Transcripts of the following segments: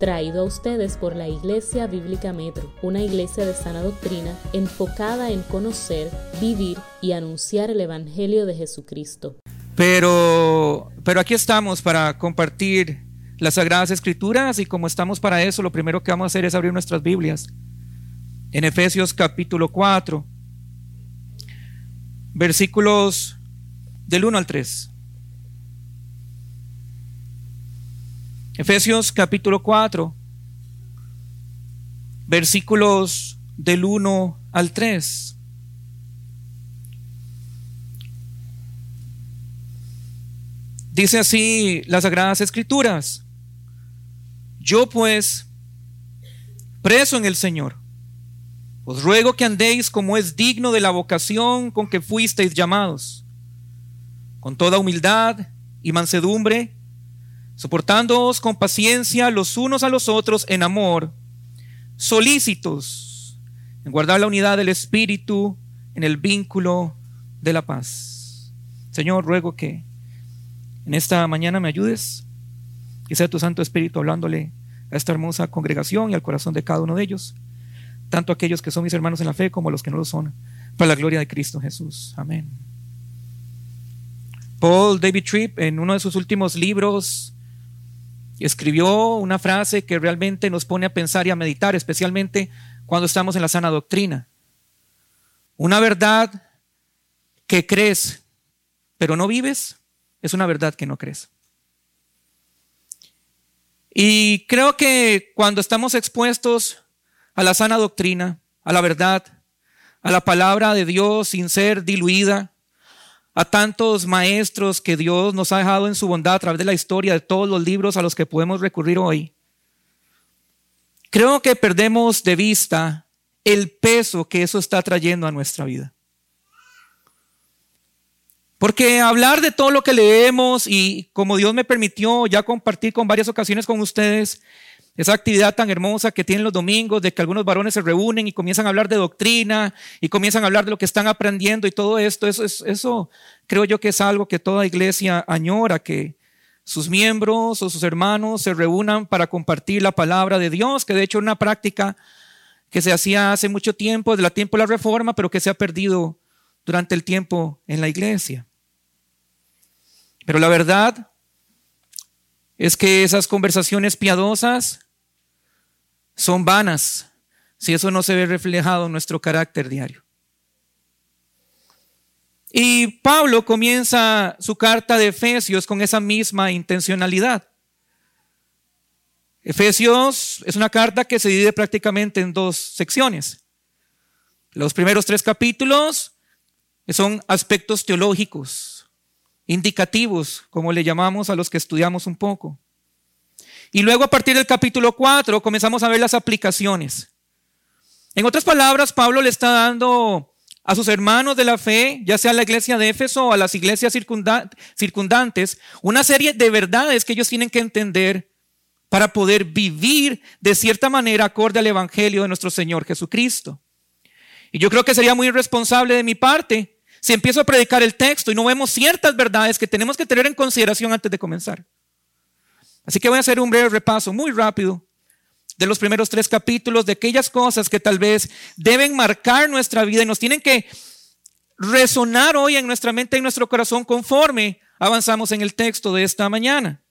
traído a ustedes por la Iglesia Bíblica Metro, una iglesia de sana doctrina enfocada en conocer, vivir y anunciar el Evangelio de Jesucristo. Pero, pero aquí estamos para compartir las Sagradas Escrituras y como estamos para eso, lo primero que vamos a hacer es abrir nuestras Biblias. En Efesios capítulo 4, versículos del 1 al 3. Efesios capítulo 4, versículos del 1 al 3. Dice así las Sagradas Escrituras. Yo pues, preso en el Señor, os ruego que andéis como es digno de la vocación con que fuisteis llamados, con toda humildad y mansedumbre soportándoos con paciencia los unos a los otros en amor, solícitos en guardar la unidad del Espíritu en el vínculo de la paz. Señor, ruego que en esta mañana me ayudes, y sea tu Santo Espíritu hablándole a esta hermosa congregación y al corazón de cada uno de ellos, tanto aquellos que son mis hermanos en la fe como los que no lo son, para la gloria de Cristo Jesús. Amén. Paul David Tripp, en uno de sus últimos libros, escribió una frase que realmente nos pone a pensar y a meditar, especialmente cuando estamos en la sana doctrina. Una verdad que crees, pero no vives, es una verdad que no crees. Y creo que cuando estamos expuestos a la sana doctrina, a la verdad, a la palabra de Dios sin ser diluida, a tantos maestros que Dios nos ha dejado en su bondad a través de la historia, de todos los libros a los que podemos recurrir hoy. Creo que perdemos de vista el peso que eso está trayendo a nuestra vida. Porque hablar de todo lo que leemos y como Dios me permitió ya compartir con varias ocasiones con ustedes, esa actividad tan hermosa que tienen los domingos, de que algunos varones se reúnen y comienzan a hablar de doctrina y comienzan a hablar de lo que están aprendiendo y todo esto, eso, eso creo yo que es algo que toda iglesia añora, que sus miembros o sus hermanos se reúnan para compartir la palabra de Dios, que de hecho es una práctica que se hacía hace mucho tiempo, desde el tiempo de la reforma, pero que se ha perdido durante el tiempo en la iglesia. Pero la verdad es que esas conversaciones piadosas son vanas si eso no se ve reflejado en nuestro carácter diario. Y Pablo comienza su carta de Efesios con esa misma intencionalidad. Efesios es una carta que se divide prácticamente en dos secciones. Los primeros tres capítulos son aspectos teológicos, indicativos, como le llamamos a los que estudiamos un poco. Y luego a partir del capítulo 4 comenzamos a ver las aplicaciones. En otras palabras, Pablo le está dando a sus hermanos de la fe, ya sea a la iglesia de Éfeso o a las iglesias circundantes, una serie de verdades que ellos tienen que entender para poder vivir de cierta manera acorde al Evangelio de nuestro Señor Jesucristo. Y yo creo que sería muy irresponsable de mi parte si empiezo a predicar el texto y no vemos ciertas verdades que tenemos que tener en consideración antes de comenzar. Así que voy a hacer un breve repaso muy rápido de los primeros tres capítulos, de aquellas cosas que tal vez deben marcar nuestra vida y nos tienen que resonar hoy en nuestra mente y en nuestro corazón conforme avanzamos en el texto de esta mañana.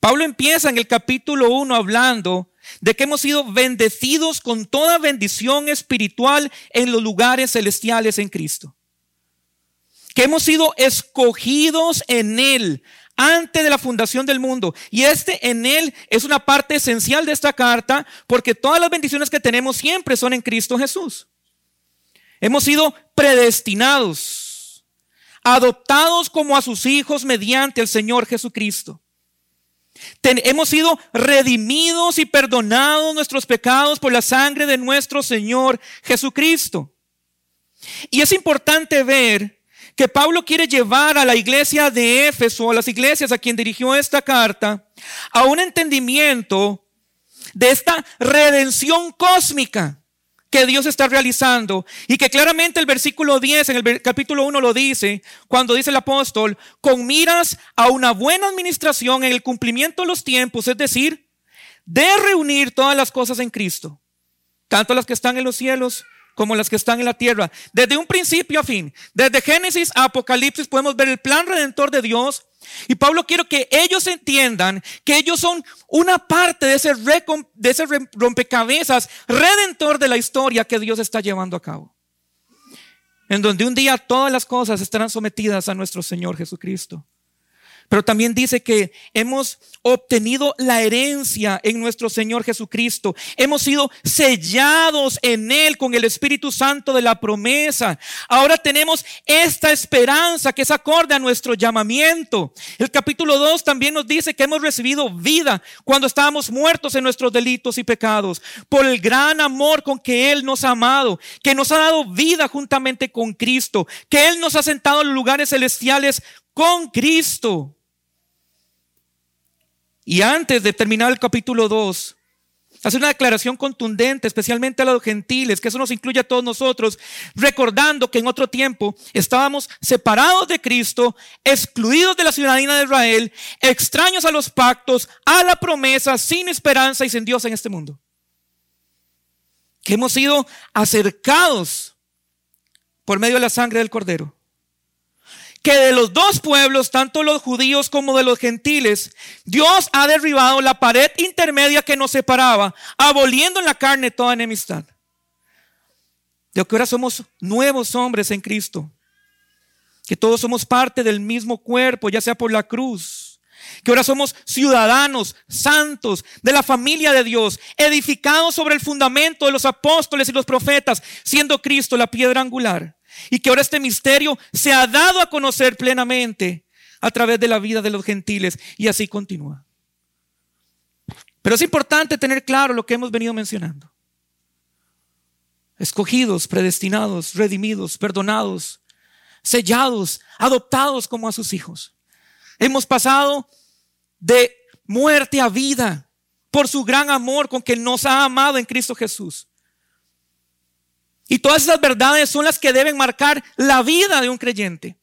Pablo empieza en el capítulo 1 hablando de que hemos sido bendecidos con toda bendición espiritual en los lugares celestiales en Cristo. Que hemos sido escogidos en Él antes de la fundación del mundo. Y este en Él es una parte esencial de esta carta porque todas las bendiciones que tenemos siempre son en Cristo Jesús. Hemos sido predestinados, adoptados como a sus hijos mediante el Señor Jesucristo. hemos sido redimidos y perdonados nuestros pecados por la sangre de nuestro Señor Jesucristo. Y es importante ver que Pablo quiere llevar a la iglesia de Éfeso, a las iglesias a quien dirigió esta carta, a un entendimiento de esta redención cósmica que Dios está realizando. Y que claramente el versículo 10 en el capítulo 1 lo dice, cuando dice el apóstol, con miras a una buena administración en el cumplimiento de los tiempos, es decir, de reunir todas las cosas en Cristo, tanto las que están en los cielos como las que están en la tierra. Desde un principio a fin, desde Génesis a Apocalipsis podemos ver el plan redentor de Dios. Y Pablo quiere que ellos entiendan que ellos son una parte de ese, de ese rompecabezas redentor de la historia que Dios está llevando a cabo. En donde un día todas las cosas estarán sometidas a nuestro Señor Jesucristo. Pero también dice que hemos obtenido la herencia en nuestro Señor Jesucristo. Hemos sido sellados en Él con el Espíritu Santo de la promesa. Ahora tenemos esta esperanza que es acorde a nuestro llamamiento. El capítulo 2 también nos dice que hemos recibido vida cuando estábamos muertos en nuestros delitos y pecados. Por el gran amor con que Él nos ha amado, que nos ha dado vida juntamente con Cristo, que Él nos ha sentado en lugares celestiales con Cristo. Y antes de terminar el capítulo 2, hace una declaración contundente, especialmente a los gentiles, que eso nos incluye a todos nosotros, recordando que en otro tiempo estábamos separados de Cristo, excluidos de la ciudadanía de Israel, extraños a los pactos, a la promesa, sin esperanza y sin Dios en este mundo. Que hemos sido acercados por medio de la sangre del Cordero que de los dos pueblos, tanto los judíos como de los gentiles, Dios ha derribado la pared intermedia que nos separaba, aboliendo en la carne toda enemistad. De que ahora somos nuevos hombres en Cristo, que todos somos parte del mismo cuerpo, ya sea por la cruz, que ahora somos ciudadanos santos de la familia de Dios, edificados sobre el fundamento de los apóstoles y los profetas, siendo Cristo la piedra angular. Y que ahora este misterio se ha dado a conocer plenamente a través de la vida de los gentiles. Y así continúa. Pero es importante tener claro lo que hemos venido mencionando. Escogidos, predestinados, redimidos, perdonados, sellados, adoptados como a sus hijos. Hemos pasado de muerte a vida por su gran amor con que nos ha amado en Cristo Jesús. Y todas esas verdades son las que deben marcar la vida de un creyente.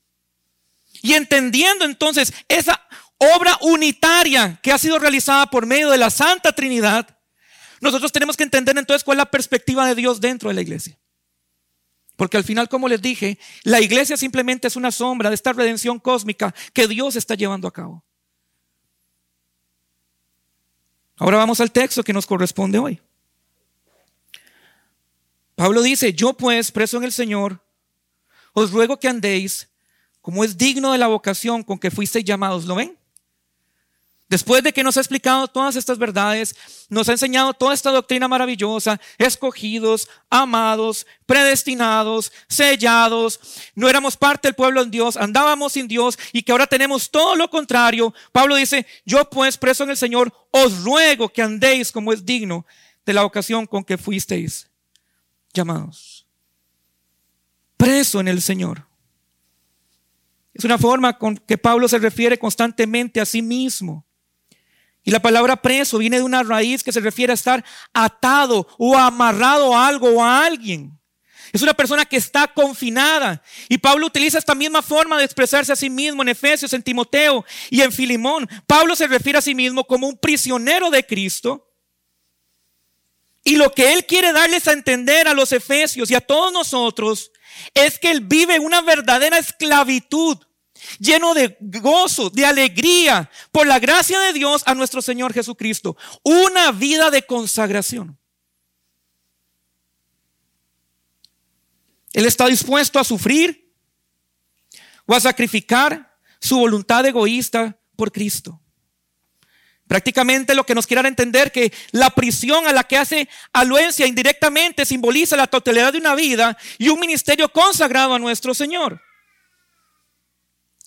Y entendiendo entonces esa obra unitaria que ha sido realizada por medio de la Santa Trinidad, nosotros tenemos que entender entonces cuál es la perspectiva de Dios dentro de la iglesia. Porque al final, como les dije, la iglesia simplemente es una sombra de esta redención cósmica que Dios está llevando a cabo. Ahora vamos al texto que nos corresponde hoy. Pablo dice, yo pues, preso en el Señor, os ruego que andéis como es digno de la vocación con que fuisteis llamados. ¿Lo ven? Después de que nos ha explicado todas estas verdades, nos ha enseñado toda esta doctrina maravillosa, escogidos, amados, predestinados, sellados, no éramos parte del pueblo de Dios, andábamos sin Dios y que ahora tenemos todo lo contrario. Pablo dice, yo pues preso en el Señor, os ruego que andéis como es digno de la vocación con que fuisteis llamados. Preso en el Señor. Es una forma con que Pablo se refiere constantemente a sí mismo. Y la palabra preso viene de una raíz que se refiere a estar atado o amarrado a algo o a alguien. Es una persona que está confinada. Y Pablo utiliza esta misma forma de expresarse a sí mismo en Efesios, en Timoteo y en Filimón. Pablo se refiere a sí mismo como un prisionero de Cristo y lo que Él quiere darles a entender a los efesios y a todos nosotros es que Él vive una verdadera esclavitud, lleno de gozo, de alegría, por la gracia de Dios a nuestro Señor Jesucristo. Una vida de consagración. Él está dispuesto a sufrir o a sacrificar su voluntad egoísta por Cristo. Prácticamente lo que nos quiera entender que la prisión a la que hace aluencia indirectamente simboliza la totalidad de una vida y un ministerio consagrado a nuestro Señor.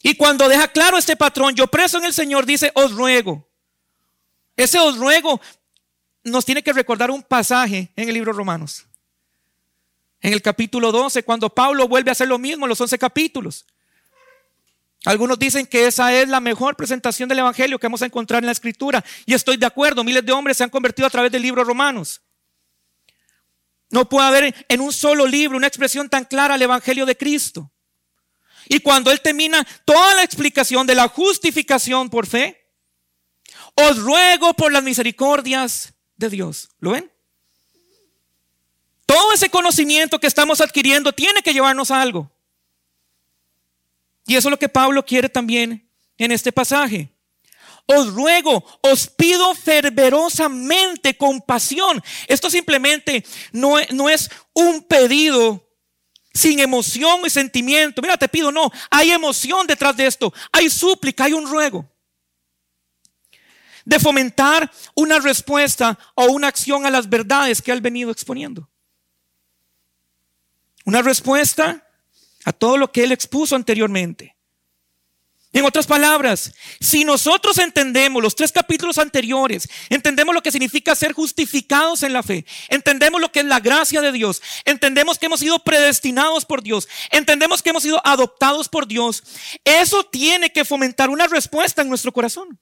Y cuando deja claro este patrón, yo preso en el Señor, dice, os ruego. Ese os ruego nos tiene que recordar un pasaje en el libro Romanos. En el capítulo 12, cuando Pablo vuelve a hacer lo mismo en los 11 capítulos. Algunos dicen que esa es la mejor presentación del Evangelio que vamos a encontrar en la Escritura. Y estoy de acuerdo, miles de hombres se han convertido a través del libro Romanos. No puede haber en un solo libro una expresión tan clara al Evangelio de Cristo. Y cuando Él termina toda la explicación de la justificación por fe, Os ruego por las misericordias de Dios. ¿Lo ven? Todo ese conocimiento que estamos adquiriendo tiene que llevarnos a algo. Y eso es lo que Pablo quiere también en este pasaje. Os ruego, os pido fervorosamente compasión. Esto simplemente no, no es un pedido sin emoción y sentimiento. Mira, te pido, no, hay emoción detrás de esto. Hay súplica, hay un ruego. De fomentar una respuesta o una acción a las verdades que ha venido exponiendo. Una respuesta a todo lo que él expuso anteriormente. En otras palabras, si nosotros entendemos los tres capítulos anteriores, entendemos lo que significa ser justificados en la fe, entendemos lo que es la gracia de Dios, entendemos que hemos sido predestinados por Dios, entendemos que hemos sido adoptados por Dios, eso tiene que fomentar una respuesta en nuestro corazón.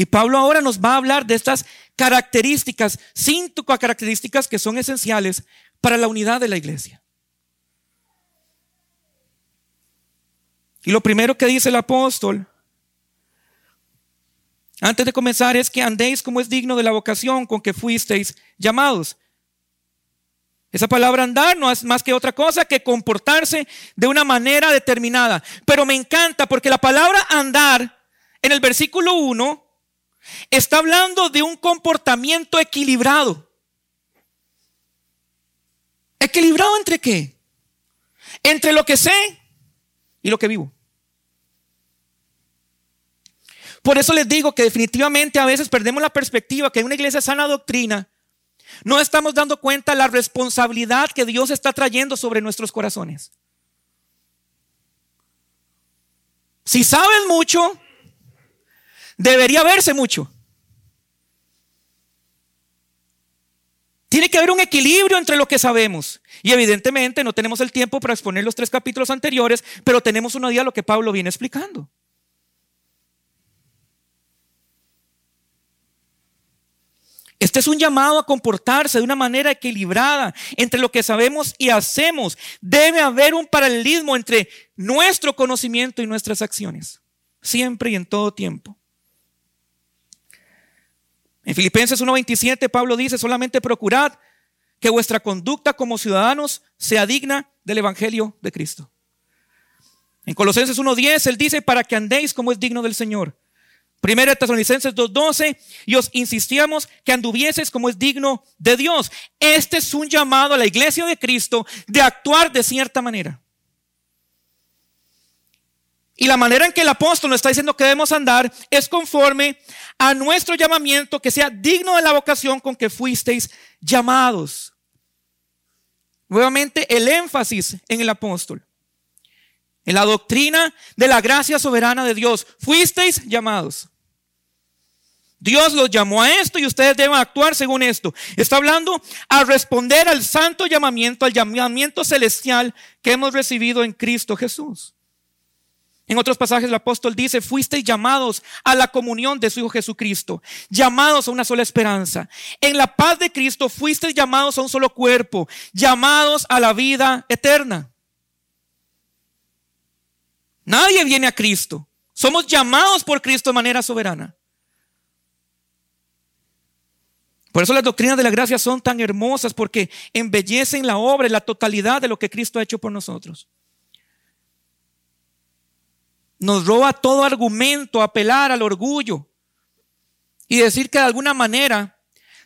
Y Pablo ahora nos va a hablar de estas características, cinco características que son esenciales para la unidad de la iglesia. Y lo primero que dice el apóstol, antes de comenzar, es que andéis como es digno de la vocación con que fuisteis llamados. Esa palabra andar no es más que otra cosa que comportarse de una manera determinada. Pero me encanta porque la palabra andar en el versículo 1 está hablando de un comportamiento equilibrado. ¿Equilibrado entre qué? Entre lo que sé y lo que vivo. Por eso les digo que definitivamente a veces perdemos la perspectiva que en una iglesia sana doctrina no estamos dando cuenta la responsabilidad que Dios está trayendo sobre nuestros corazones. Si sabes mucho, debería verse mucho. Tiene que haber un equilibrio entre lo que sabemos. Y evidentemente no tenemos el tiempo para exponer los tres capítulos anteriores, pero tenemos una idea de lo que Pablo viene explicando. Este es un llamado a comportarse de una manera equilibrada entre lo que sabemos y hacemos. Debe haber un paralelismo entre nuestro conocimiento y nuestras acciones, siempre y en todo tiempo. En Filipenses 1:27 Pablo dice, solamente procurad que vuestra conducta como ciudadanos sea digna del Evangelio de Cristo. En Colosenses 1:10 él dice, para que andéis como es digno del Señor. Primera Tesalonicenses 2:12 y os insistíamos que anduvieses como es digno de Dios. Este es un llamado a la iglesia de Cristo de actuar de cierta manera. Y la manera en que el apóstol nos está diciendo que debemos andar es conforme a nuestro llamamiento que sea digno de la vocación con que fuisteis llamados. Nuevamente el énfasis en el apóstol. En la doctrina de la gracia soberana de Dios. Fuisteis llamados. Dios los llamó a esto y ustedes deben actuar según esto. Está hablando a responder al santo llamamiento, al llamamiento celestial que hemos recibido en Cristo Jesús. En otros pasajes el apóstol dice, fuisteis llamados a la comunión de su Hijo Jesucristo, llamados a una sola esperanza. En la paz de Cristo fuisteis llamados a un solo cuerpo, llamados a la vida eterna. Nadie viene a Cristo. Somos llamados por Cristo de manera soberana. Por eso las doctrinas de la gracia son tan hermosas porque embellecen la obra y la totalidad de lo que Cristo ha hecho por nosotros nos roba todo argumento, apelar al orgullo y decir que de alguna manera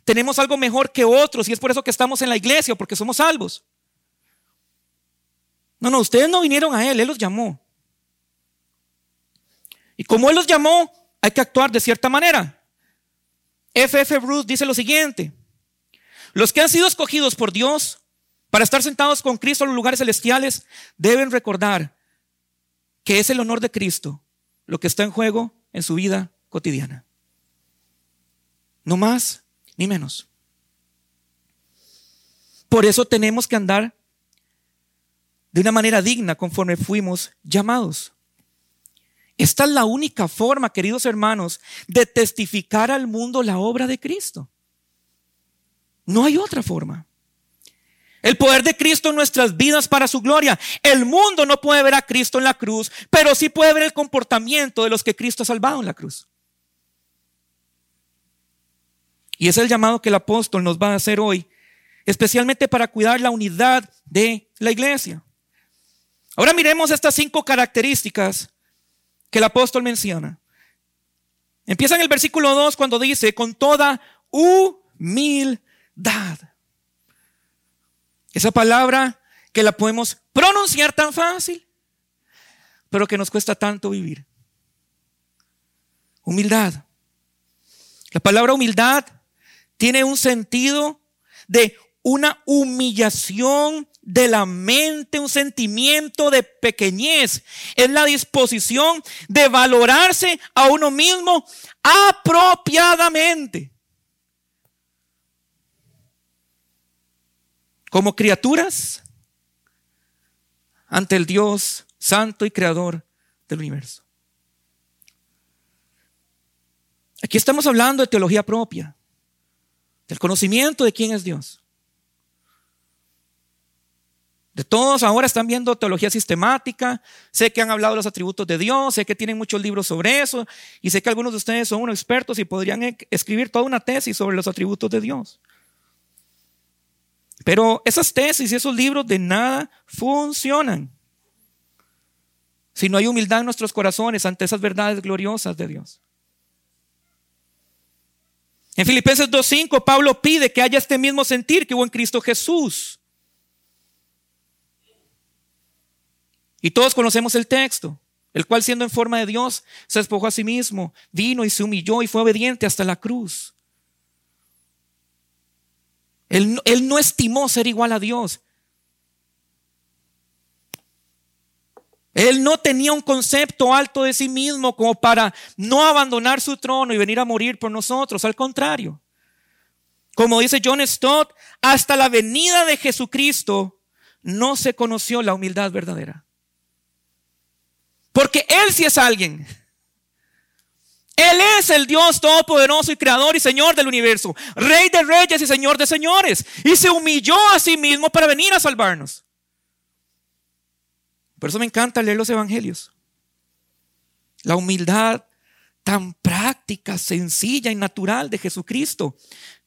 tenemos algo mejor que otros y es por eso que estamos en la iglesia, porque somos salvos. No, no, ustedes no vinieron a Él, Él los llamó. Y como Él los llamó, hay que actuar de cierta manera. F.F. F. Bruce dice lo siguiente, los que han sido escogidos por Dios para estar sentados con Cristo en los lugares celestiales deben recordar que es el honor de Cristo lo que está en juego en su vida cotidiana. No más ni menos. Por eso tenemos que andar de una manera digna conforme fuimos llamados. Esta es la única forma, queridos hermanos, de testificar al mundo la obra de Cristo. No hay otra forma. El poder de Cristo en nuestras vidas para su gloria. El mundo no puede ver a Cristo en la cruz, pero sí puede ver el comportamiento de los que Cristo ha salvado en la cruz. Y es el llamado que el apóstol nos va a hacer hoy, especialmente para cuidar la unidad de la iglesia. Ahora miremos estas cinco características que el apóstol menciona. Empieza en el versículo 2 cuando dice, con toda humildad. Esa palabra que la podemos pronunciar tan fácil, pero que nos cuesta tanto vivir. Humildad. La palabra humildad tiene un sentido de una humillación de la mente, un sentimiento de pequeñez. Es la disposición de valorarse a uno mismo apropiadamente. Como criaturas ante el Dios santo y creador del universo. Aquí estamos hablando de teología propia, del conocimiento de quién es Dios. De todos ahora están viendo teología sistemática, sé que han hablado de los atributos de Dios, sé que tienen muchos libros sobre eso y sé que algunos de ustedes son unos expertos y podrían e-, escribir toda una tesis sobre los atributos de Dios. Pero esas tesis y esos libros de nada funcionan si no hay humildad en nuestros corazones ante esas verdades gloriosas de Dios. En Filipenses 2.5, Pablo pide que haya este mismo sentir que hubo en Cristo Jesús. Y todos conocemos el texto, el cual siendo en forma de Dios, se despojó a sí mismo, vino y se humilló y fue obediente hasta la cruz. Él, no estimó ser igual a Dios. Él no tenía un concepto alto de sí mismo como para no abandonar su trono y venir a morir por nosotros. Al contrario, como dice John Stott, hasta la venida de Jesucristo no se conoció la humildad verdadera. Porque Él sí es alguien él es el Dios todopoderoso y creador y Señor del universo, Rey de reyes y Señor de señores. Y se humilló a sí mismo para venir a salvarnos. Por eso me encanta leer los evangelios. La humildad tan práctica, sencilla y natural de Jesucristo,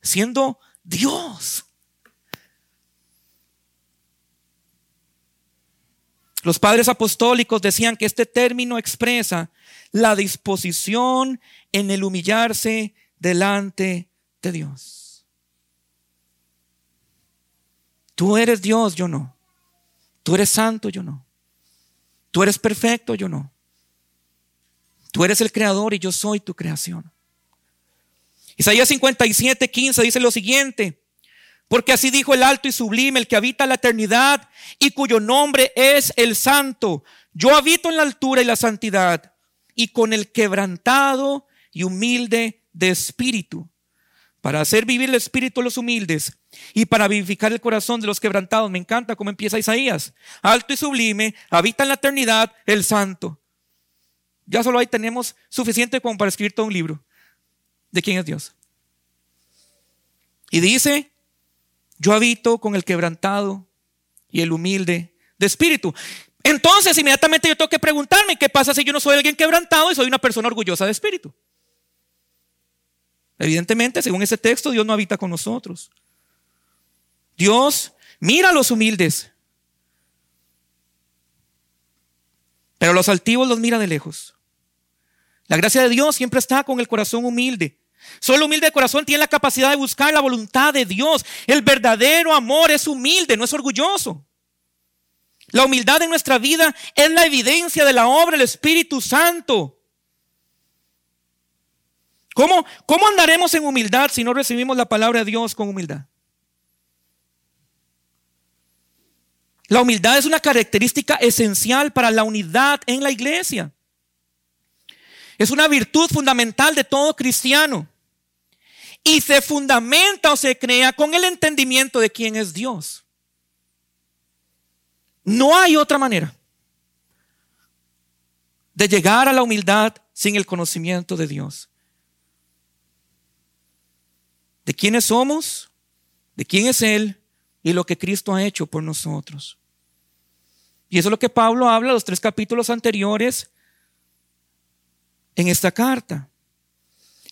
siendo Dios. Los padres apostólicos decían que este término expresa la disposición en el humillarse delante de Dios. Tú eres Dios, yo no. Tú eres santo, yo no. Tú eres perfecto, yo no. Tú eres el creador y yo soy tu creación. Isaías 57, 15 dice lo siguiente. Porque así dijo el alto y sublime, el que habita la eternidad y cuyo nombre es el santo. Yo habito en la altura y la santidad y con el quebrantado y humilde de espíritu, para hacer vivir el espíritu de los humildes y para vivificar el corazón de los quebrantados. Me encanta cómo empieza Isaías. Alto y sublime, habita en la eternidad el santo. Ya solo ahí tenemos suficiente como para escribir todo un libro de quién es Dios. Y dice, yo habito con el quebrantado y el humilde de espíritu. Entonces, inmediatamente yo tengo que preguntarme, ¿qué pasa si yo no soy alguien quebrantado y soy una persona orgullosa de espíritu? Evidentemente, según ese texto, Dios no habita con nosotros. Dios mira a los humildes, pero los altivos los mira de lejos. La gracia de Dios siempre está con el corazón humilde. Solo humilde de corazón tiene la capacidad de buscar la voluntad de Dios. El verdadero amor es humilde, no es orgulloso. La humildad en nuestra vida es la evidencia de la obra del Espíritu Santo. ¿Cómo, ¿Cómo andaremos en humildad si no recibimos la palabra de Dios con humildad? La humildad es una característica esencial para la unidad en la iglesia. Es una virtud fundamental de todo cristiano. Y se fundamenta o se crea con el entendimiento de quién es Dios. No hay otra manera de llegar a la humildad sin el conocimiento de Dios. De quiénes somos, de quién es Él y lo que Cristo ha hecho por nosotros. Y eso es lo que Pablo habla los tres capítulos anteriores en esta carta.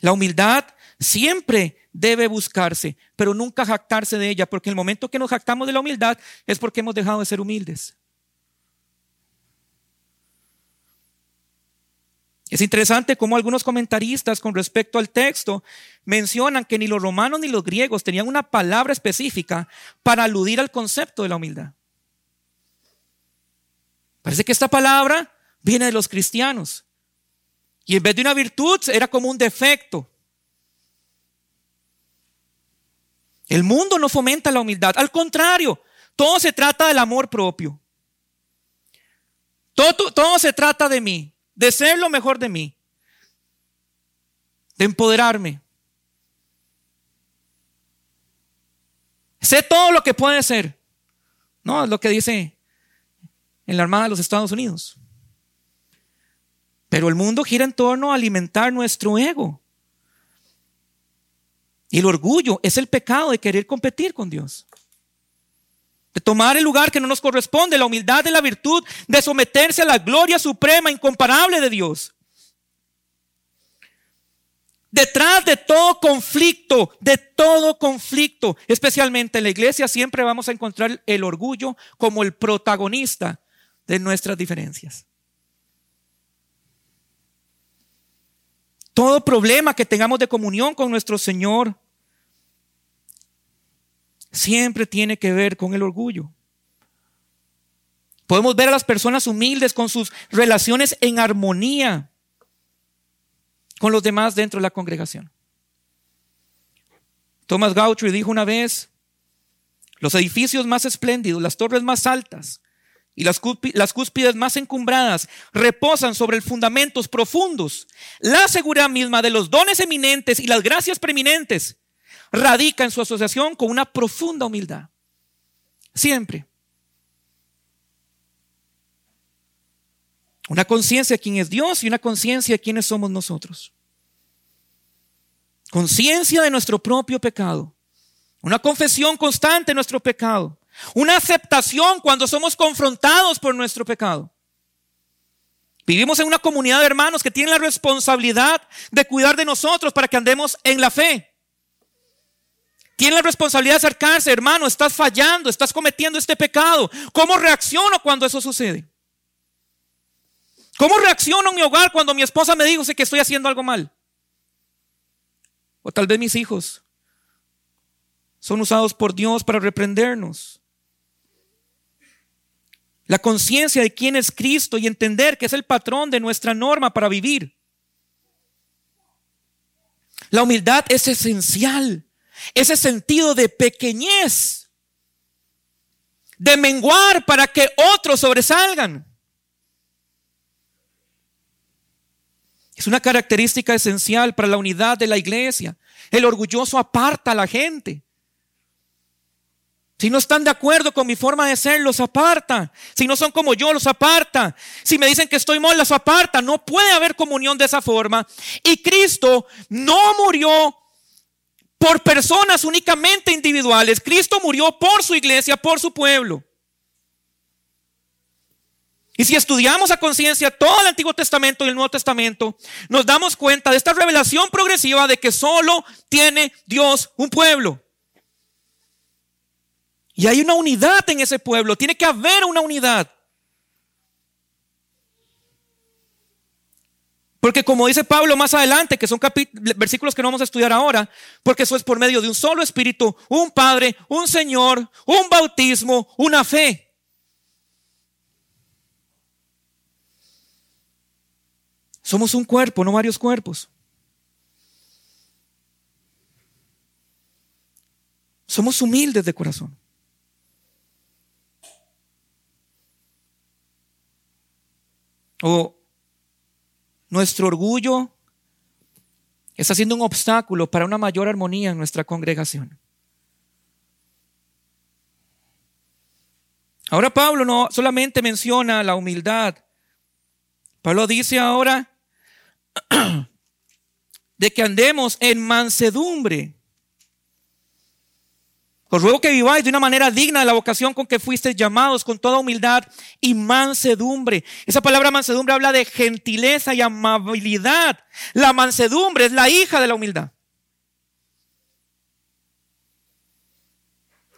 La humildad siempre debe buscarse, pero nunca jactarse de ella, porque el momento que nos jactamos de la humildad es porque hemos dejado de ser humildes. Es interesante cómo algunos comentaristas con respecto al texto mencionan que ni los romanos ni los griegos tenían una palabra específica para aludir al concepto de la humildad. Parece que esta palabra viene de los cristianos. Y en vez de una virtud era como un defecto. El mundo no fomenta la humildad. Al contrario, todo se trata del amor propio. Todo, se trata de mí de ser lo mejor de mí, de empoderarme. Sé todo lo que puede ser. No, es lo que dice en la Armada de los Estados Unidos. Pero el mundo gira en torno a alimentar nuestro ego. El orgullo es el pecado de querer competir con Dios de tomar el lugar que no nos corresponde, la humildad de la virtud, de someterse a la gloria suprema, incomparable de Dios. Detrás de todo conflicto, de todo conflicto, especialmente en la iglesia, siempre vamos a encontrar el orgullo como el protagonista de nuestras diferencias. Todo problema que tengamos de comunión con nuestro Señor siempre tiene que ver con el orgullo. Podemos ver a las personas humildes con sus relaciones en armonía con los demás dentro de la congregación. Thomas Gaucher dijo una vez, los edificios más espléndidos, las torres más altas y las cúspides más encumbradas reposan sobre fundamentos profundos. La seguridad misma de los dones eminentes y las gracias preeminentes radica en su asociación con una profunda humildad. Siempre. Una conciencia de quién es Dios y una conciencia de quiénes somos nosotros. Conciencia de nuestro propio pecado. Una confesión constante de nuestro pecado. Una aceptación cuando somos confrontados por nuestro pecado. Vivimos en una comunidad de hermanos que tienen la responsabilidad de cuidar de nosotros para que andemos en la fe. Tiene la responsabilidad de acercarse, hermano, estás fallando, estás cometiendo este pecado. ¿Cómo reacciono cuando eso sucede? ¿Cómo reacciono en mi hogar cuando mi esposa me dice que estoy haciendo algo mal? O tal vez mis hijos son usados por Dios para reprendernos. La conciencia de quién es Cristo y entender que es el patrón de nuestra norma para vivir. La humildad es esencial ese sentido de pequeñez, de menguar para que otros sobresalgan. Es una característica esencial para la unidad de la iglesia. El orgulloso aparta a la gente. Si no están de acuerdo con mi forma de ser, los aparta. Si no son como yo, los aparta. Si me dicen que estoy mal, los aparta. No puede haber comunión de esa forma. Y Cristo no murió por personas únicamente individuales. Cristo murió por su iglesia, por su pueblo. Y si estudiamos a conciencia todo el Antiguo Testamento y el Nuevo Testamento, nos damos cuenta de esta revelación progresiva de que solo tiene Dios un pueblo. Y hay una unidad en ese pueblo, tiene que haber una unidad. Porque como dice Pablo más adelante, que son versículos que no vamos a estudiar ahora, porque eso es por medio de un solo espíritu, un Padre, un Señor, un bautismo, una fe. Somos un cuerpo, no varios cuerpos. Somos humildes de corazón. O nuestro orgullo está siendo un obstáculo para una mayor armonía en nuestra congregación. Ahora Pablo no solamente menciona la humildad, Pablo dice ahora de que andemos en mansedumbre. Os ruego que viváis de una manera digna de la vocación con que fuisteis llamados, con toda humildad y mansedumbre. Esa palabra mansedumbre habla de gentileza y amabilidad. La mansedumbre es la hija de la humildad.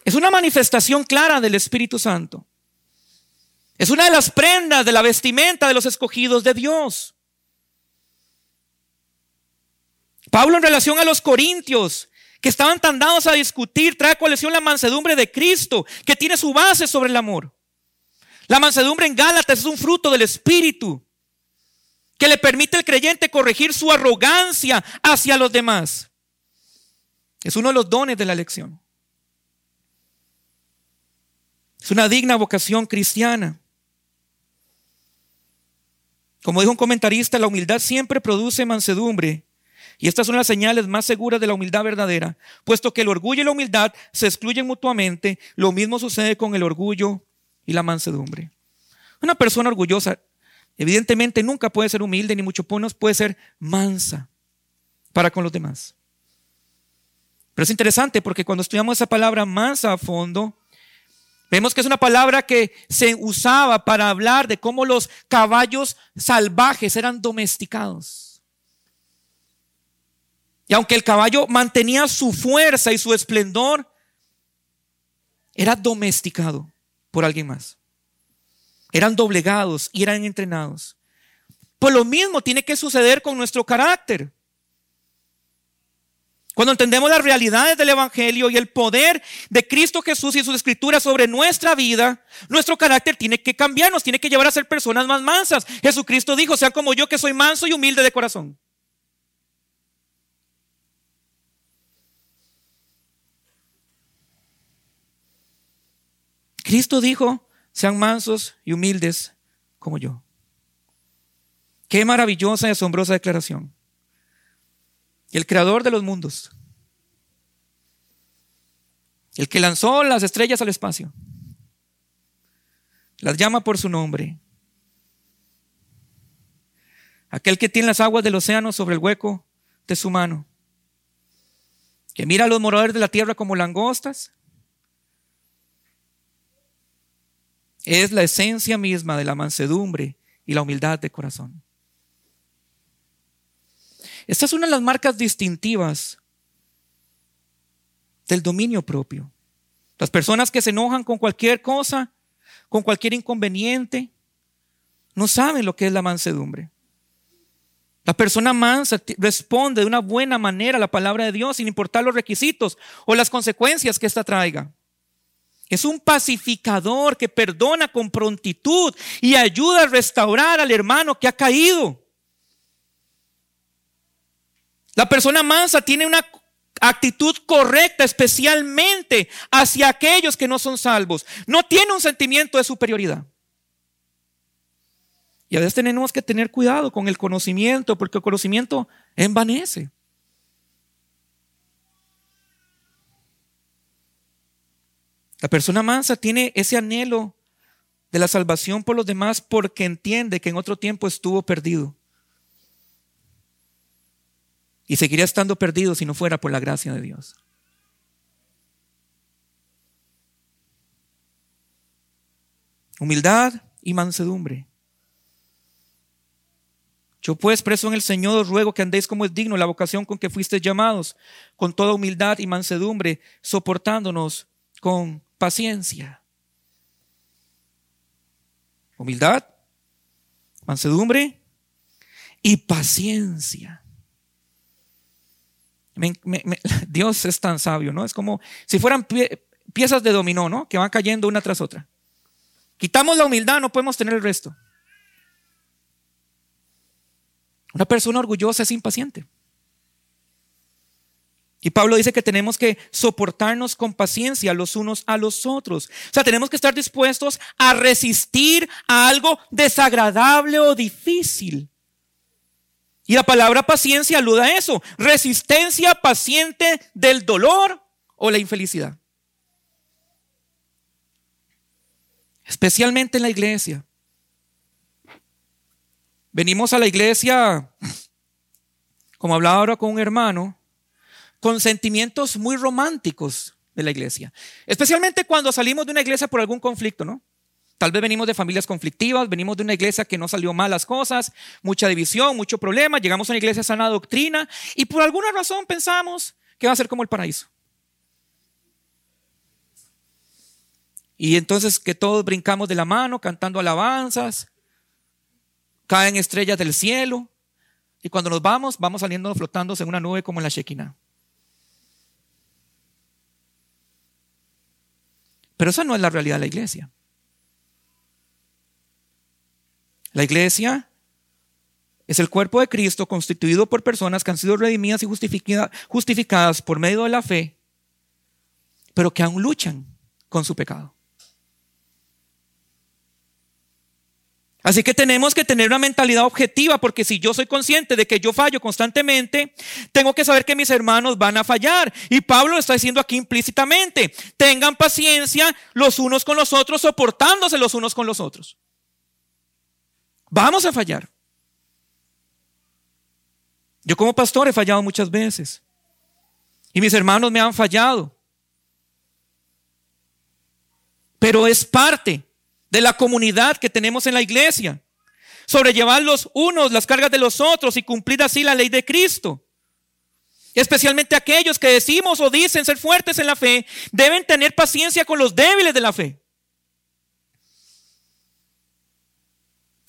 Es una manifestación clara del Espíritu Santo. Es una de las prendas de la vestimenta de los escogidos de Dios. Pablo en relación a los corintios que estaban tan dados a discutir, trae colección la mansedumbre de Cristo, que tiene su base sobre el amor. La mansedumbre en Gálatas es un fruto del Espíritu, que le permite al creyente corregir su arrogancia hacia los demás. Es uno de los dones de la elección. Es una digna vocación cristiana. Como dijo un comentarista, la humildad siempre produce mansedumbre y estas son las señales más seguras de la humildad verdadera, puesto que el orgullo y la humildad se excluyen mutuamente, lo mismo sucede con el orgullo y la mansedumbre. Una persona orgullosa evidentemente nunca puede ser humilde, ni mucho menos puede ser mansa para con los demás. Pero es interesante porque cuando estudiamos esa palabra mansa a fondo, vemos que es una palabra que se usaba para hablar de cómo los caballos salvajes eran domesticados. Y aunque el caballo mantenía su fuerza y su esplendor, era domesticado por alguien más. Eran doblegados y eran entrenados. Pues lo mismo tiene que suceder con nuestro carácter. Cuando entendemos las realidades del Evangelio y el poder de Cristo Jesús y sus escrituras sobre nuestra vida, nuestro carácter tiene que cambiar, nos tiene que llevar a ser personas más mansas. Jesucristo dijo, sean como yo que soy manso y humilde de corazón. Cristo dijo, sean mansos y humildes como yo. Qué maravillosa y asombrosa declaración. El creador de los mundos. El que lanzó las estrellas al espacio. Las llama por su nombre. Aquel que tiene las aguas del océano sobre el hueco de su mano. Que mira a los moradores de la tierra como langostas es la esencia misma de la mansedumbre y la humildad de corazón. Esta es una de las marcas distintivas del dominio propio. Las personas que se enojan con cualquier cosa, con cualquier inconveniente, no saben lo que es la mansedumbre. La persona mansa responde de una buena manera a la palabra de Dios sin importar los requisitos o las consecuencias que ésta traiga. Es un pacificador que perdona con prontitud y ayuda a restaurar al hermano que ha caído. La persona mansa tiene una actitud correcta, especialmente hacia aquellos que no son salvos. No tiene un sentimiento de superioridad. Y a veces tenemos que tener cuidado con el conocimiento, porque el conocimiento envanece. La persona mansa tiene ese anhelo de la salvación por los demás porque entiende que en otro tiempo estuvo perdido. Y seguiría estando perdido si no fuera por la gracia de Dios. Humildad y mansedumbre. Yo pues, preso en el Señor, os ruego que andéis como es digno la vocación con que fuisteis llamados, con toda humildad y mansedumbre, soportándonos con paciencia. Humildad, mansedumbre y paciencia. Dios es tan sabio, ¿no? Es como si fueran piezas de dominó, ¿no? Que van cayendo una tras otra. Quitamos la humildad, no podemos tener el resto. Una persona orgullosa es impaciente. Y Pablo dice que tenemos que soportarnos con paciencia los unos a los otros. O sea, tenemos que estar dispuestos a resistir a algo desagradable o difícil. Y la palabra paciencia aluda a eso. Resistencia paciente del dolor o la infelicidad. Especialmente en la iglesia. Venimos a la iglesia, como hablaba ahora con un hermano, con sentimientos muy románticos de la iglesia. Especialmente cuando salimos de una iglesia por algún conflicto, ¿no? Tal vez venimos de familias conflictivas, venimos de una iglesia que no salió mal las cosas, mucha división, mucho problema, llegamos a una iglesia sana doctrina y por alguna razón pensamos que va a ser como el paraíso. Y entonces que todos brincamos de la mano cantando alabanzas, caen estrellas del cielo y cuando nos vamos, vamos saliendo flotando en una nube como en la Shekinah. Pero esa no es la realidad de la iglesia. La iglesia es el cuerpo de Cristo constituido por personas que han sido redimidas y justificadas por medio de la fe, pero que aún luchan con su pecado. Así que tenemos que tener una mentalidad objetiva, porque si yo soy consciente de que yo fallo constantemente, tengo que saber que mis hermanos van a fallar. Y Pablo lo está diciendo aquí implícitamente, tengan paciencia los unos con los otros, soportándose los unos con los otros. Vamos a fallar. Yo como pastor he fallado muchas veces. Y mis hermanos me han fallado. Pero es parte de la comunidad que tenemos en la iglesia. Sobrellevar los unos las cargas de los otros y cumplir así la ley de Cristo. Especialmente aquellos que decimos o dicen ser fuertes en la fe, deben tener paciencia con los débiles de la fe.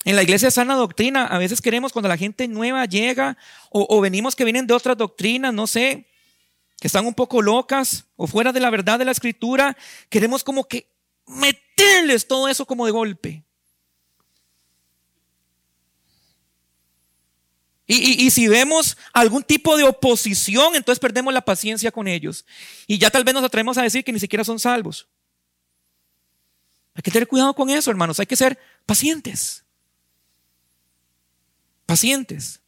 En la iglesia sana doctrina, a veces queremos cuando la gente nueva llega o, o, venimos que vienen de otras doctrinas, no sé, que están un poco locas o fuera de la verdad de la escritura, queremos como que meterles todo eso como de golpe. Y, si vemos algún tipo de oposición, entonces perdemos la paciencia con ellos. Y ya tal vez nos atrevemos a decir que ni siquiera son salvos. Hay que tener cuidado con eso, hermanos. Hay que ser pacientes. Pacientes.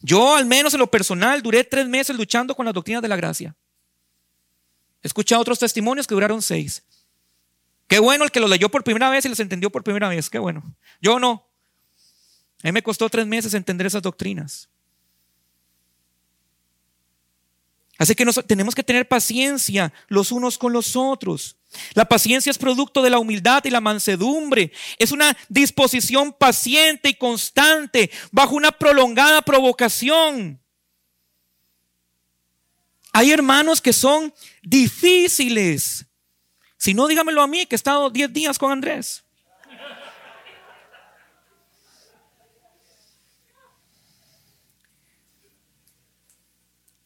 Yo, al menos en lo personal, duré tres meses luchando con las doctrinas de la gracia. He escuchado otros testimonios que duraron seis. Qué bueno el que lo leyó por primera vez y los entendió por primera vez. Qué bueno. Yo no. A mí me costó tres meses entender esas doctrinas. Así que tenemos que tener paciencia los unos con los otros. La paciencia es producto de la humildad y la mansedumbre. Es una disposición paciente y constante bajo una prolongada provocación. Hay hermanos que son difíciles. Si no, dígamelo a mí, que he estado 10 días con Andrés.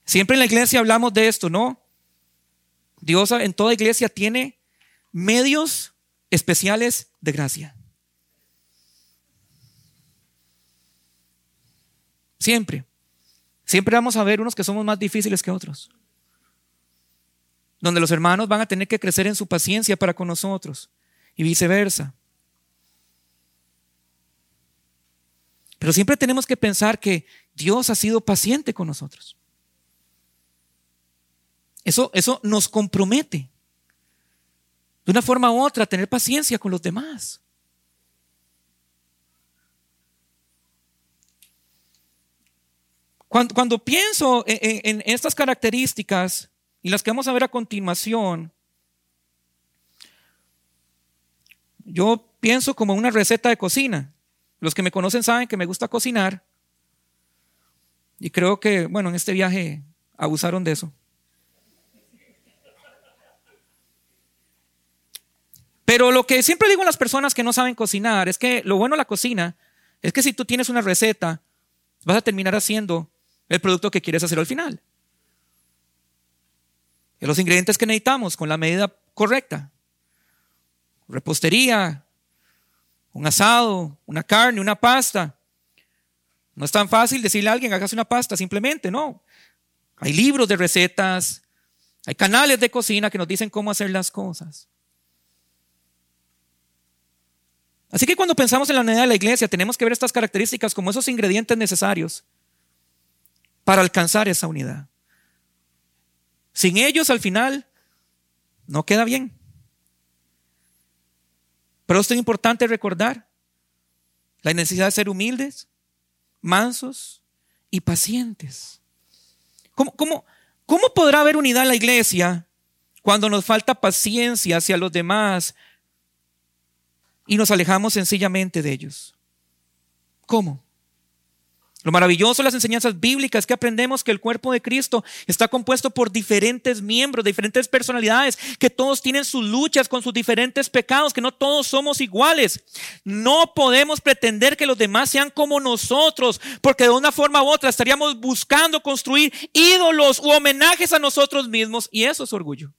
Siempre en la iglesia hablamos de esto, ¿no? Dios en toda iglesia tiene medios especiales de gracia. Siempre. Siempre vamos a ver unos que somos más difíciles que otros donde los hermanos van a tener que crecer en su paciencia para con nosotros y viceversa. Pero siempre tenemos que pensar que Dios ha sido paciente con nosotros. Eso, eso nos compromete de una forma u otra a tener paciencia con los demás. Cuando, cuando pienso en estas características, y las que vamos a ver a continuación, yo pienso como una receta de cocina. Los que me conocen saben que me gusta cocinar. Y creo que, bueno, en este viaje abusaron de eso. Pero lo que siempre digo a las personas que no saben cocinar es que lo bueno de la cocina es que si tú tienes una receta, vas a terminar haciendo el producto que quieres hacer al final los ingredientes que necesitamos con la medida correcta. Repostería, un asado, una carne, una pasta. No es tan fácil decirle a alguien, hágase una pasta, simplemente, no. Hay libros de recetas, hay canales de cocina que nos dicen cómo hacer las cosas. Así que cuando pensamos en la unidad de la iglesia, tenemos que ver estas características como esos ingredientes necesarios para alcanzar esa unidad. Sin ellos al final no queda bien. Pero esto es importante recordar la necesidad de ser humildes, mansos y pacientes. ¿Cómo, cómo, cómo podrá haber unidad en la iglesia cuando nos falta paciencia hacia los demás y nos alejamos sencillamente de ellos. ¿Cómo? Lo maravilloso de las enseñanzas bíblicas es que aprendemos que el cuerpo de Cristo está compuesto por diferentes miembros, diferentes personalidades, que todos tienen sus luchas con sus diferentes pecados, que no todos somos iguales. No podemos pretender que los demás sean como nosotros, porque de una forma u otra estaríamos buscando construir ídolos u homenajes a nosotros mismos, y eso es orgullo.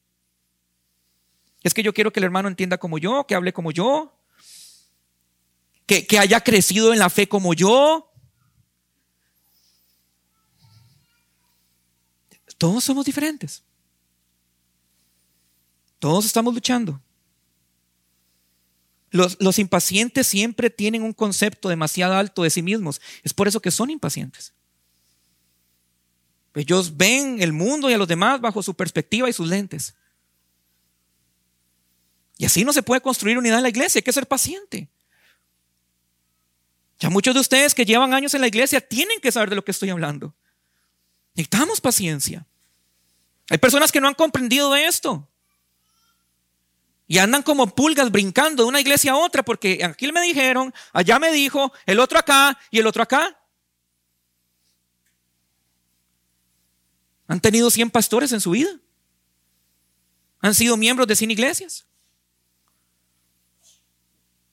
Es que yo quiero que el hermano entienda como yo, que hable como yo, que, que haya crecido en la fe como yo, Todos somos diferentes. Todos estamos luchando. Los, impacientes siempre tienen un concepto demasiado alto de sí mismos. Es por eso que son impacientes. Ellos ven el mundo y a los demás bajo su perspectiva y sus lentes. Y así no se puede construir unidad en la iglesia, hay que ser paciente. Ya muchos de ustedes que llevan años en la iglesia tienen que saber de lo que estoy hablando. Necesitamos paciencia. Hay personas que no han comprendido esto. Y andan como pulgas brincando de una iglesia a otra porque aquí me dijeron, allá me dijo, el otro acá y el otro acá. Han tenido 100 pastores en su vida. Han sido miembros de 100 iglesias.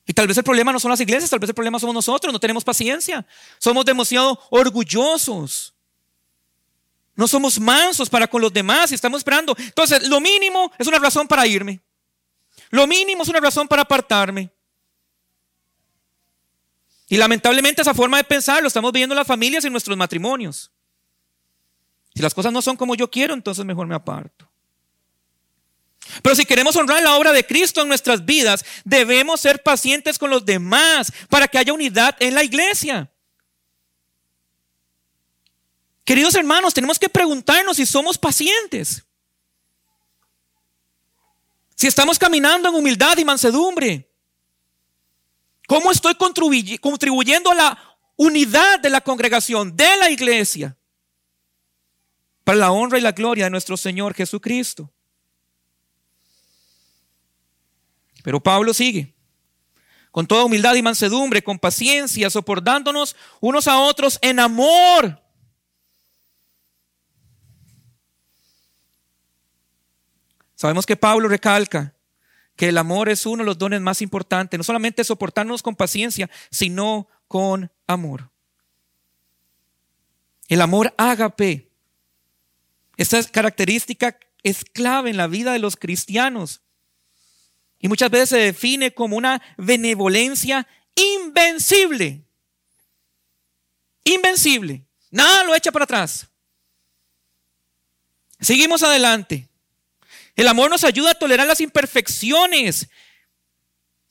Y tal vez el problema no son las iglesias, tal vez el problema somos nosotros, no tenemos paciencia. Somos demasiado orgullosos. No somos mansos para con los demás y estamos esperando. Entonces, lo mínimo es una razón para irme. Lo mínimo es una razón para apartarme. Y lamentablemente esa forma de pensar lo estamos viendo en las familias y en nuestros matrimonios. Si las cosas no son como yo quiero, entonces mejor me aparto. Pero si queremos honrar la obra de Cristo en nuestras vidas, debemos ser pacientes con los demás para que haya unidad en la iglesia. Queridos hermanos, tenemos que preguntarnos si somos pacientes. Si estamos caminando en humildad y mansedumbre. ¿Cómo estoy contribuyendo a la unidad de la congregación, de la iglesia? Para la honra y la gloria de nuestro Señor Jesucristo. Pero Pablo sigue. Con toda humildad y mansedumbre, con paciencia, soportándonos unos a otros en amor Sabemos que Pablo recalca que el amor es uno de los dones más importantes, no solamente soportarnos con paciencia, sino con amor. El amor ágape. Esta característica es clave en la vida de los cristianos. Y muchas veces se define como una benevolencia invencible. Invencible. Nada lo echa para atrás. Seguimos adelante. El amor nos ayuda a tolerar las imperfecciones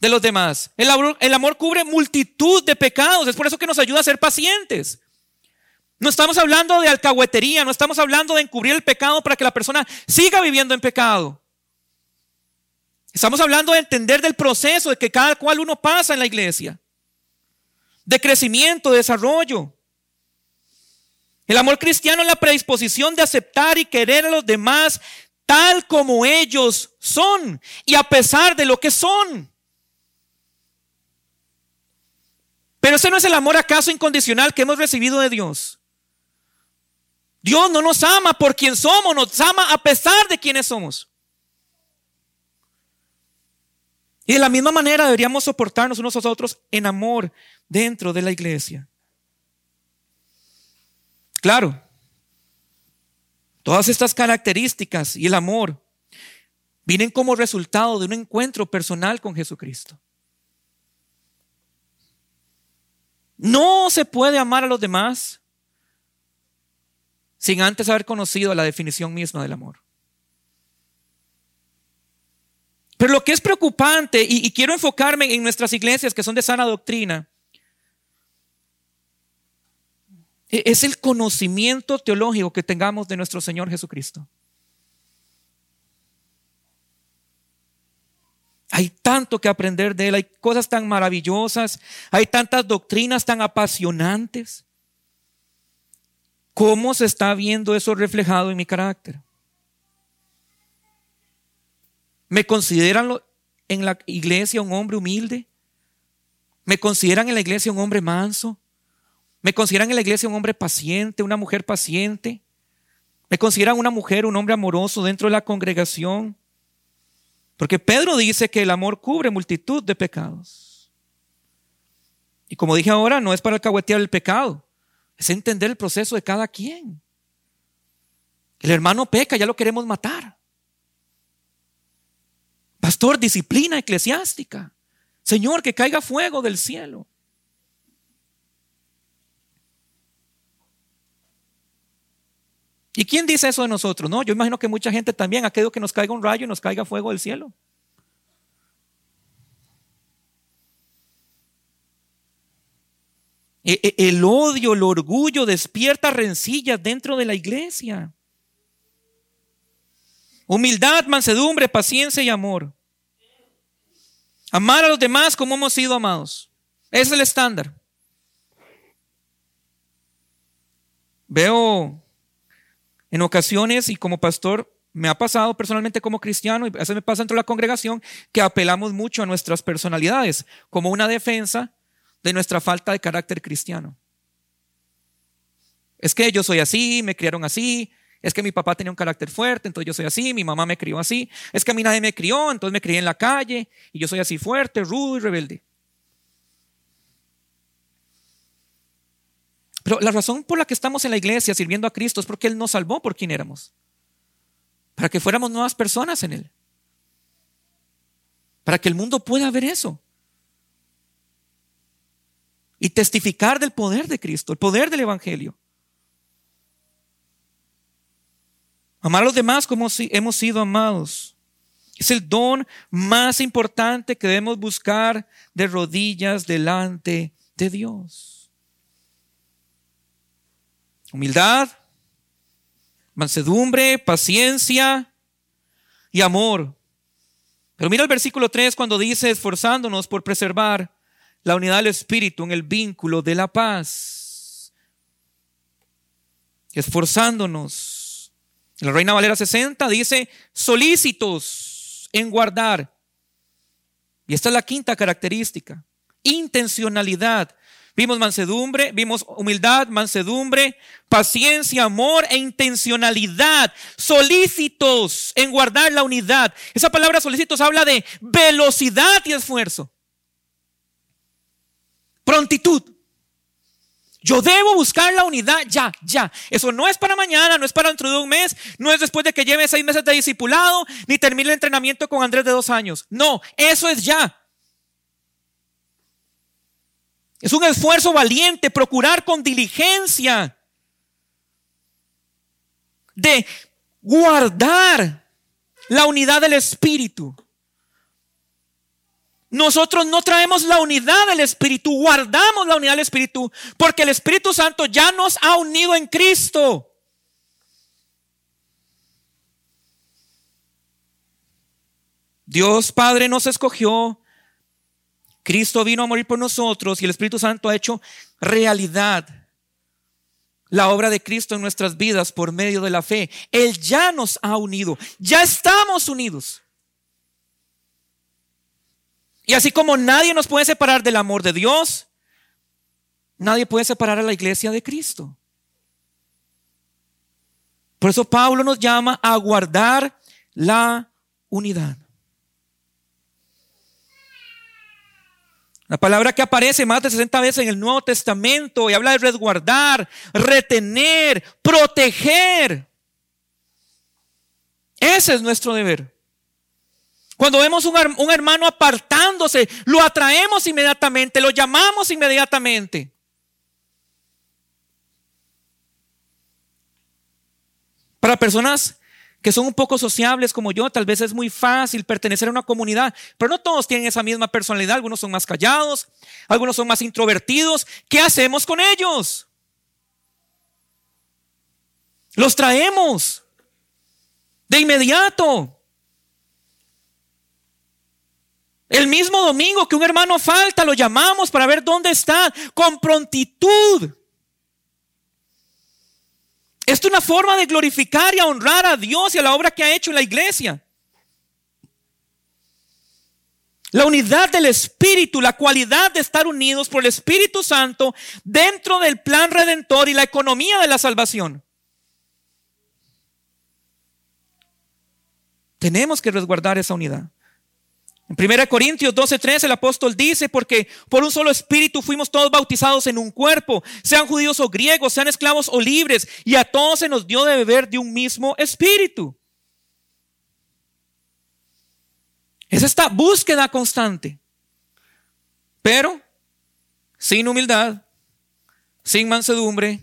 de los demás. El amor, cubre multitud de pecados. Es por eso que nos ayuda a ser pacientes. No estamos hablando de alcahuetería, no estamos hablando de encubrir el pecado para que la persona siga viviendo en pecado. Estamos hablando de entender del proceso de que cada cual uno pasa en la iglesia. De crecimiento, de desarrollo. El amor cristiano es la predisposición de aceptar y querer a los demás tal como ellos son y a pesar de lo que son. Pero ese no es el amor acaso incondicional que hemos recibido de Dios. Dios no nos ama por quien somos, nos ama a pesar de quienes somos. Y de la misma manera deberíamos soportarnos unos a otros en amor dentro de la iglesia. Claro, Todas estas características y el amor vienen como resultado de un encuentro personal con Jesucristo. No se puede amar a los demás sin antes haber conocido la definición misma del amor. Pero lo que es preocupante, y, quiero enfocarme en nuestras iglesias que son de sana doctrina, E-, es el conocimiento teológico que tengamos de nuestro Señor Jesucristo. Hay tanto que aprender de Él, hay cosas tan maravillosas, hay tantas doctrinas tan apasionantes. ¿Cómo se está viendo eso reflejado en mi carácter? ¿Me consideran en la iglesia un hombre humilde? ¿Me consideran en la iglesia un hombre manso? ¿Me consideran en la iglesia un hombre paciente, una mujer paciente? ¿Me consideran una mujer, un hombre amoroso dentro de la congregación? Porque Pedro dice que el amor cubre multitud de pecados. Y como dije ahora, no es para alcahuetear el pecado, es entender el proceso de cada quien. El hermano peca, ya lo queremos matar. Pastor, disciplina eclesiástica. Señor, que caiga fuego del cielo. ¿Y quién dice eso de nosotros? No, yo imagino que mucha gente también ha querido que nos caiga un rayo y nos caiga fuego del cielo. E, e, el odio, el orgullo despierta rencillas dentro de la iglesia. Humildad, mansedumbre, paciencia y amor. Amar a los demás como hemos sido amados. Es el estándar. Veo en ocasiones y como pastor me ha pasado personalmente como cristiano y a veces me pasa dentro de la congregación que apelamos mucho a nuestras personalidades como una defensa de nuestra falta de carácter cristiano. Es que yo soy así, me criaron así, es que mi papá tenía un carácter fuerte, entonces yo soy así, mi mamá me crió así, es que a mí nadie me crió, entonces me crié en la calle y yo soy así fuerte, rudo y rebelde. Pero la razón por la que estamos en la iglesia sirviendo a Cristo es porque Él nos salvó por quien éramos. Para que fuéramos nuevas personas en Él. Para que el mundo pueda ver eso y testificar del poder de Cristo, el poder del Evangelio. Amar a los demás como si hemos sido amados. Es el don más importante que debemos buscar de rodillas delante de Dios. Humildad, mansedumbre, paciencia y amor. Pero mira el versículo 3 cuando dice esforzándonos por preservar la unidad del Espíritu en el vínculo de la paz. Esforzándonos. La Reina Valera 60 dice solícitos en guardar. Y esta es la quinta característica. Intencionalidad. Vimos mansedumbre, vimos humildad, mansedumbre, paciencia, amor e intencionalidad. Solícitos en guardar la unidad. Esa palabra solícitos habla de velocidad y esfuerzo. Prontitud. Yo debo buscar la unidad ya, ya. Eso no es para mañana, no es para dentro de un mes, no es después de que lleve seis meses de discipulado, ni termine el entrenamiento con Andrés de dos años. No, eso es ya. Es un esfuerzo valiente, procurar con diligencia de guardar la unidad del Espíritu. Nosotros no traemos la unidad del Espíritu, guardamos la unidad del Espíritu, porque el Espíritu Santo ya nos ha unido en Cristo. Dios Padre nos escogió, Cristo vino a morir por nosotros y el Espíritu Santo ha hecho realidad la obra de Cristo en nuestras vidas por medio de la fe. Él ya nos ha unido, ya estamos unidos. Y así como nadie nos puede separar del amor de Dios, nadie puede separar a la iglesia de Cristo. Por eso Pablo nos llama a guardar la unidad. La palabra que aparece más de 60 veces en el Nuevo Testamento y habla de resguardar, retener, proteger. Ese es nuestro deber. Cuando vemos un, un hermano apartándose, lo atraemos inmediatamente, lo llamamos inmediatamente. Para personas que son un poco sociables como yo, tal vez es muy fácil pertenecer a una comunidad, pero no todos tienen esa misma personalidad, algunos son más callados, algunos son más introvertidos. ¿Qué hacemos con ellos? Los traemos de inmediato. El mismo domingo que un hermano falta, lo llamamos para ver dónde está, con prontitud. Es una forma de glorificar y honrar a Dios y a la obra que ha hecho en la iglesia. La unidad del Espíritu, la cualidad de estar unidos por el Espíritu Santo dentro del plan redentor y la economía de la salvación. Tenemos que resguardar esa unidad. En 1 Corintios 12:3 el apóstol dice, porque por un solo espíritu fuimos todos bautizados en un cuerpo, sean judíos o griegos, sean esclavos o libres, y a todos se nos dio de beber de un mismo espíritu. Es esta búsqueda constante, pero sin humildad, sin mansedumbre,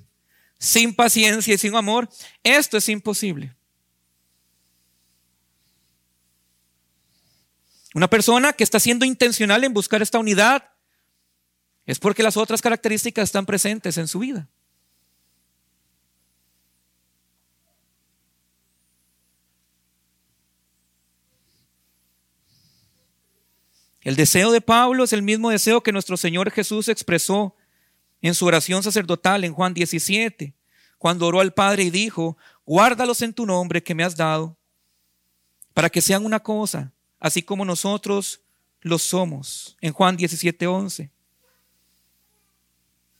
sin paciencia y sin amor, esto es imposible. Una persona que está siendo intencional en buscar esta unidad es porque las otras características están presentes en su vida. El deseo de Pablo es el mismo deseo que nuestro Señor Jesús expresó en su oración sacerdotal en Juan 17, cuando oró al Padre y dijo, guárdalos en tu nombre que me has dado, para que sean una cosa, así como nosotros lo somos, en Juan 17, 11.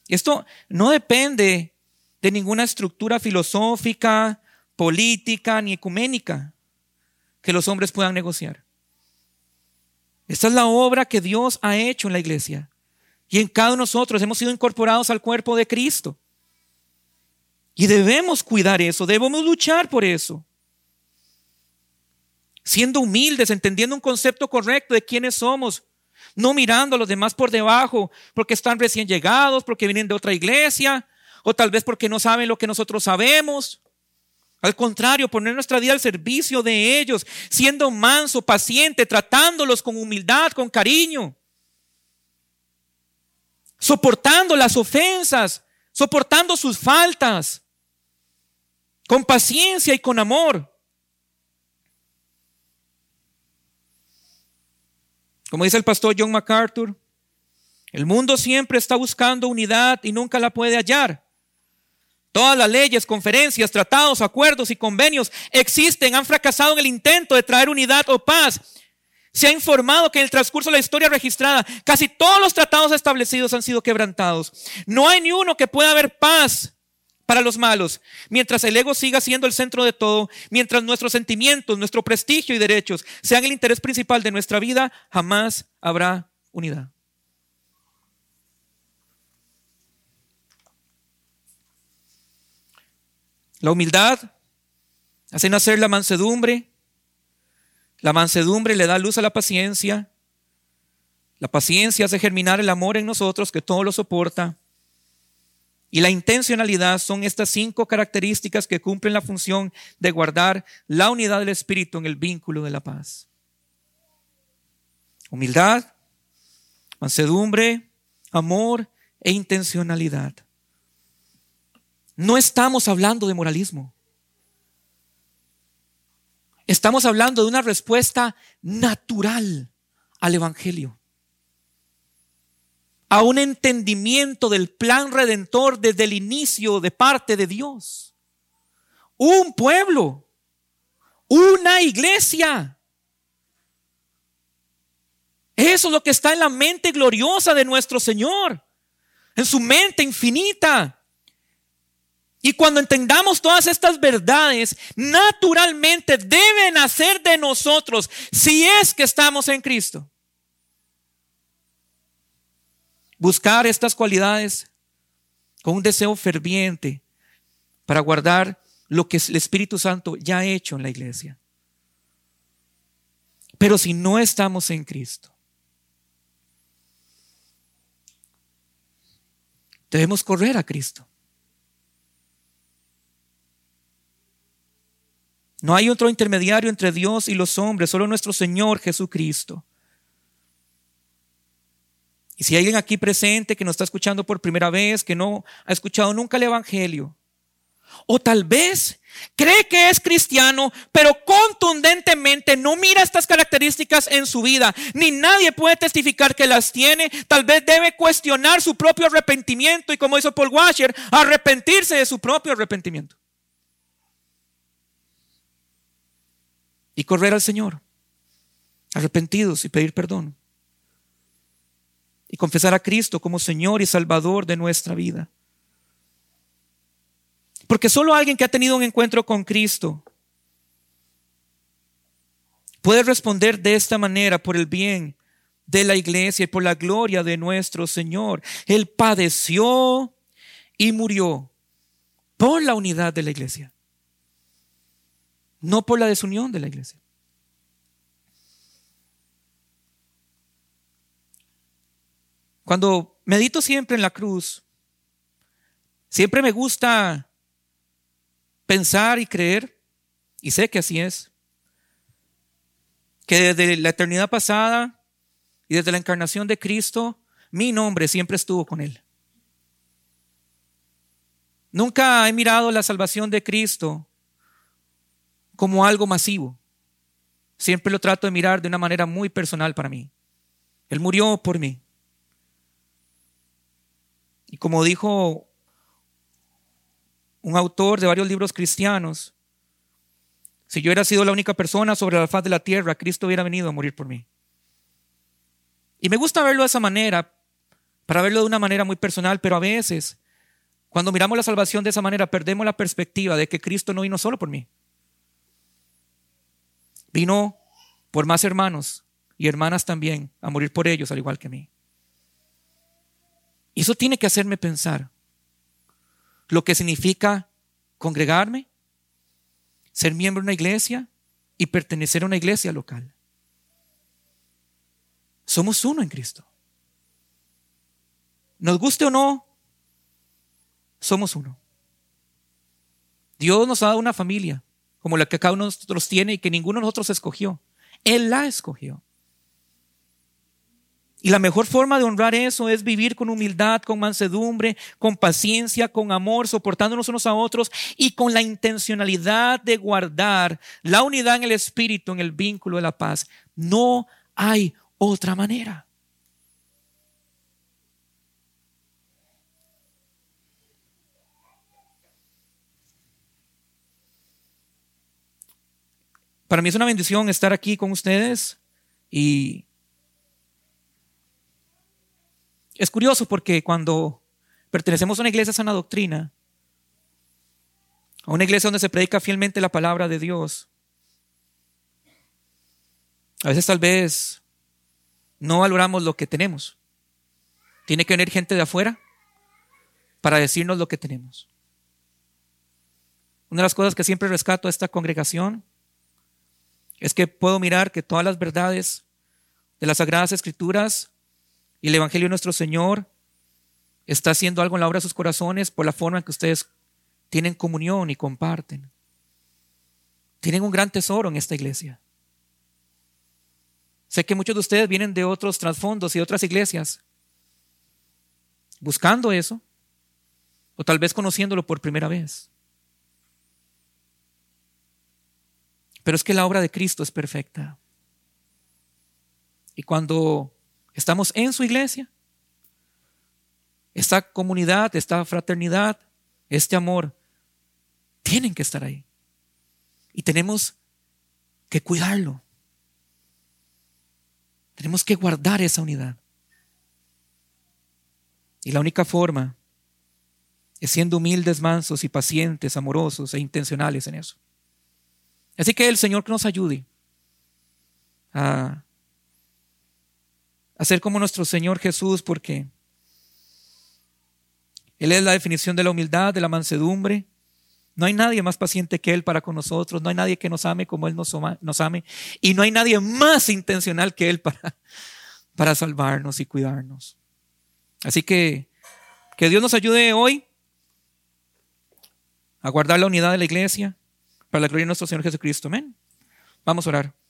Esto no depende de ninguna estructura filosófica, política ni ecuménica que los hombres puedan negociar. Esta es la obra que Dios ha hecho en la iglesia. Y en cada uno de nosotros hemos sido incorporados al cuerpo de Cristo. Y debemos cuidar eso, debemos luchar por eso. Siendo humildes, entendiendo un concepto correcto de quiénes somos, no mirando a los demás por debajo porque están recién llegados, porque vienen de otra iglesia, o tal vez porque no saben lo que nosotros sabemos. Al contrario, poner nuestra vida al servicio de ellos, siendo manso, paciente, tratándolos con humildad, con cariño, soportando las ofensas, soportando sus faltas, con paciencia y con amor. Como dice el pastor John MacArthur, el mundo siempre está buscando unidad y nunca la puede hallar. Todas las leyes, conferencias, tratados, acuerdos y convenios existen, han fracasado en el intento de traer unidad o paz. Se ha informado que en el transcurso de la historia registrada, casi todos los tratados establecidos han sido quebrantados. No hay ni uno que pueda haber paz para los malos, mientras el ego siga siendo el centro de todo, mientras nuestros sentimientos, nuestro prestigio y derechos sean el interés principal de nuestra vida, jamás habrá unidad. La humildad hace nacer la mansedumbre. La mansedumbre le da luz a la paciencia. La paciencia hace germinar el amor en nosotros que todo lo soporta. Y la intencionalidad son estas cinco características que cumplen la función de guardar la unidad del Espíritu en el vínculo de la paz. Humildad, mansedumbre, amor e intencionalidad. No estamos hablando de moralismo. Estamos hablando de una respuesta natural al Evangelio. A un entendimiento del plan redentor desde el inicio de parte de Dios. Un pueblo. Una iglesia. Eso es lo que está en la mente gloriosa de nuestro Señor. En su mente infinita. Y cuando entendamos todas estas verdades, naturalmente deben hacer de nosotros, si es que estamos en Cristo, buscar estas cualidades con un deseo ferviente para guardar lo que el Espíritu Santo ya ha hecho en la iglesia. Pero si no estamos en Cristo, debemos correr a Cristo. No hay otro intermediario entre Dios y los hombres, solo nuestro Señor Jesucristo. Y si hay alguien aquí presente que nos está escuchando por primera vez, que no ha escuchado nunca el Evangelio, o tal vez cree que es cristiano, pero contundentemente no mira estas características en su vida, ni nadie puede testificar que las tiene, tal vez debe cuestionar su propio arrepentimiento y como hizo Paul Washer, arrepentirse de su propio arrepentimiento. y correr al Señor, arrepentidos y pedir perdón. Y confesar a Cristo como Señor y Salvador de nuestra vida. Porque solo alguien que ha tenido un encuentro con Cristo puede responder de esta manera por el bien de la iglesia y por la gloria de nuestro Señor. Él padeció y murió por la unidad de la iglesia, no por la desunión de la iglesia. Cuando medito siempre en la cruz, siempre me gusta pensar y creer, y sé que así es, que desde la eternidad pasada y desde la encarnación de Cristo, mi nombre siempre estuvo con Él. Nunca he mirado la salvación de Cristo como algo masivo. Siempre lo trato de mirar de una manera muy personal para mí. Él murió por mí. Y como dijo un autor de varios libros cristianos, si yo hubiera sido la única persona sobre la faz de la tierra, Cristo hubiera venido a morir por mí. Y me gusta verlo de esa manera, para verlo de una manera muy personal, pero a veces, cuando miramos la salvación de esa manera, perdemos la perspectiva de que Cristo no vino solo por mí. Vino por más hermanos y hermanas también a morir por ellos, al igual que mí. Y eso tiene que hacerme pensar lo que significa congregarme, ser miembro de una iglesia y pertenecer a una iglesia local. Somos uno en Cristo. Nos guste o no, somos uno. Dios nos ha dado una familia como la que cada uno de nosotros tiene y que ninguno de nosotros escogió. Él la escogió. Y la mejor forma de honrar eso es vivir con humildad, con mansedumbre, con paciencia, con amor, soportándonos unos a otros y con la intencionalidad de guardar la unidad en el espíritu, en el vínculo de la paz. No hay otra manera. Para mí es una bendición estar aquí con ustedes y Es curioso porque cuando pertenecemos a una iglesia sana doctrina, a una iglesia donde se predica fielmente la palabra de Dios, a veces tal vez no valoramos lo que tenemos. Tiene que venir gente de afuera para decirnos lo que tenemos. Una de las cosas que siempre rescato a esta congregación es que puedo mirar que todas las verdades de las Sagradas Escrituras y el Evangelio de nuestro Señor está haciendo algo en la obra de sus corazones por la forma en que ustedes tienen comunión y comparten. Tienen un gran tesoro en esta iglesia. Sé que muchos de ustedes vienen de otros trasfondos y otras iglesias buscando eso o tal vez conociéndolo por primera vez. Pero es que la obra de Cristo es perfecta. Y cuando Estamos en su iglesia. Esta comunidad, esta fraternidad, este amor, tienen que estar ahí. Y tenemos que cuidarlo. Tenemos que guardar esa unidad. Y la única forma es siendo humildes, mansos y pacientes, amorosos e intencionales en eso. Así que el Señor que nos ayude a Hacer como nuestro Señor Jesús, porque Él es la definición de la humildad, de la mansedumbre. No hay nadie más paciente que Él para con nosotros, no hay nadie que nos ame como Él nos, nos ame, y no hay nadie más intencional que Él para, para salvarnos y cuidarnos. Así que que Dios nos ayude hoy a guardar la unidad de la iglesia para la gloria de nuestro Señor Jesucristo. Amén. Vamos a orar.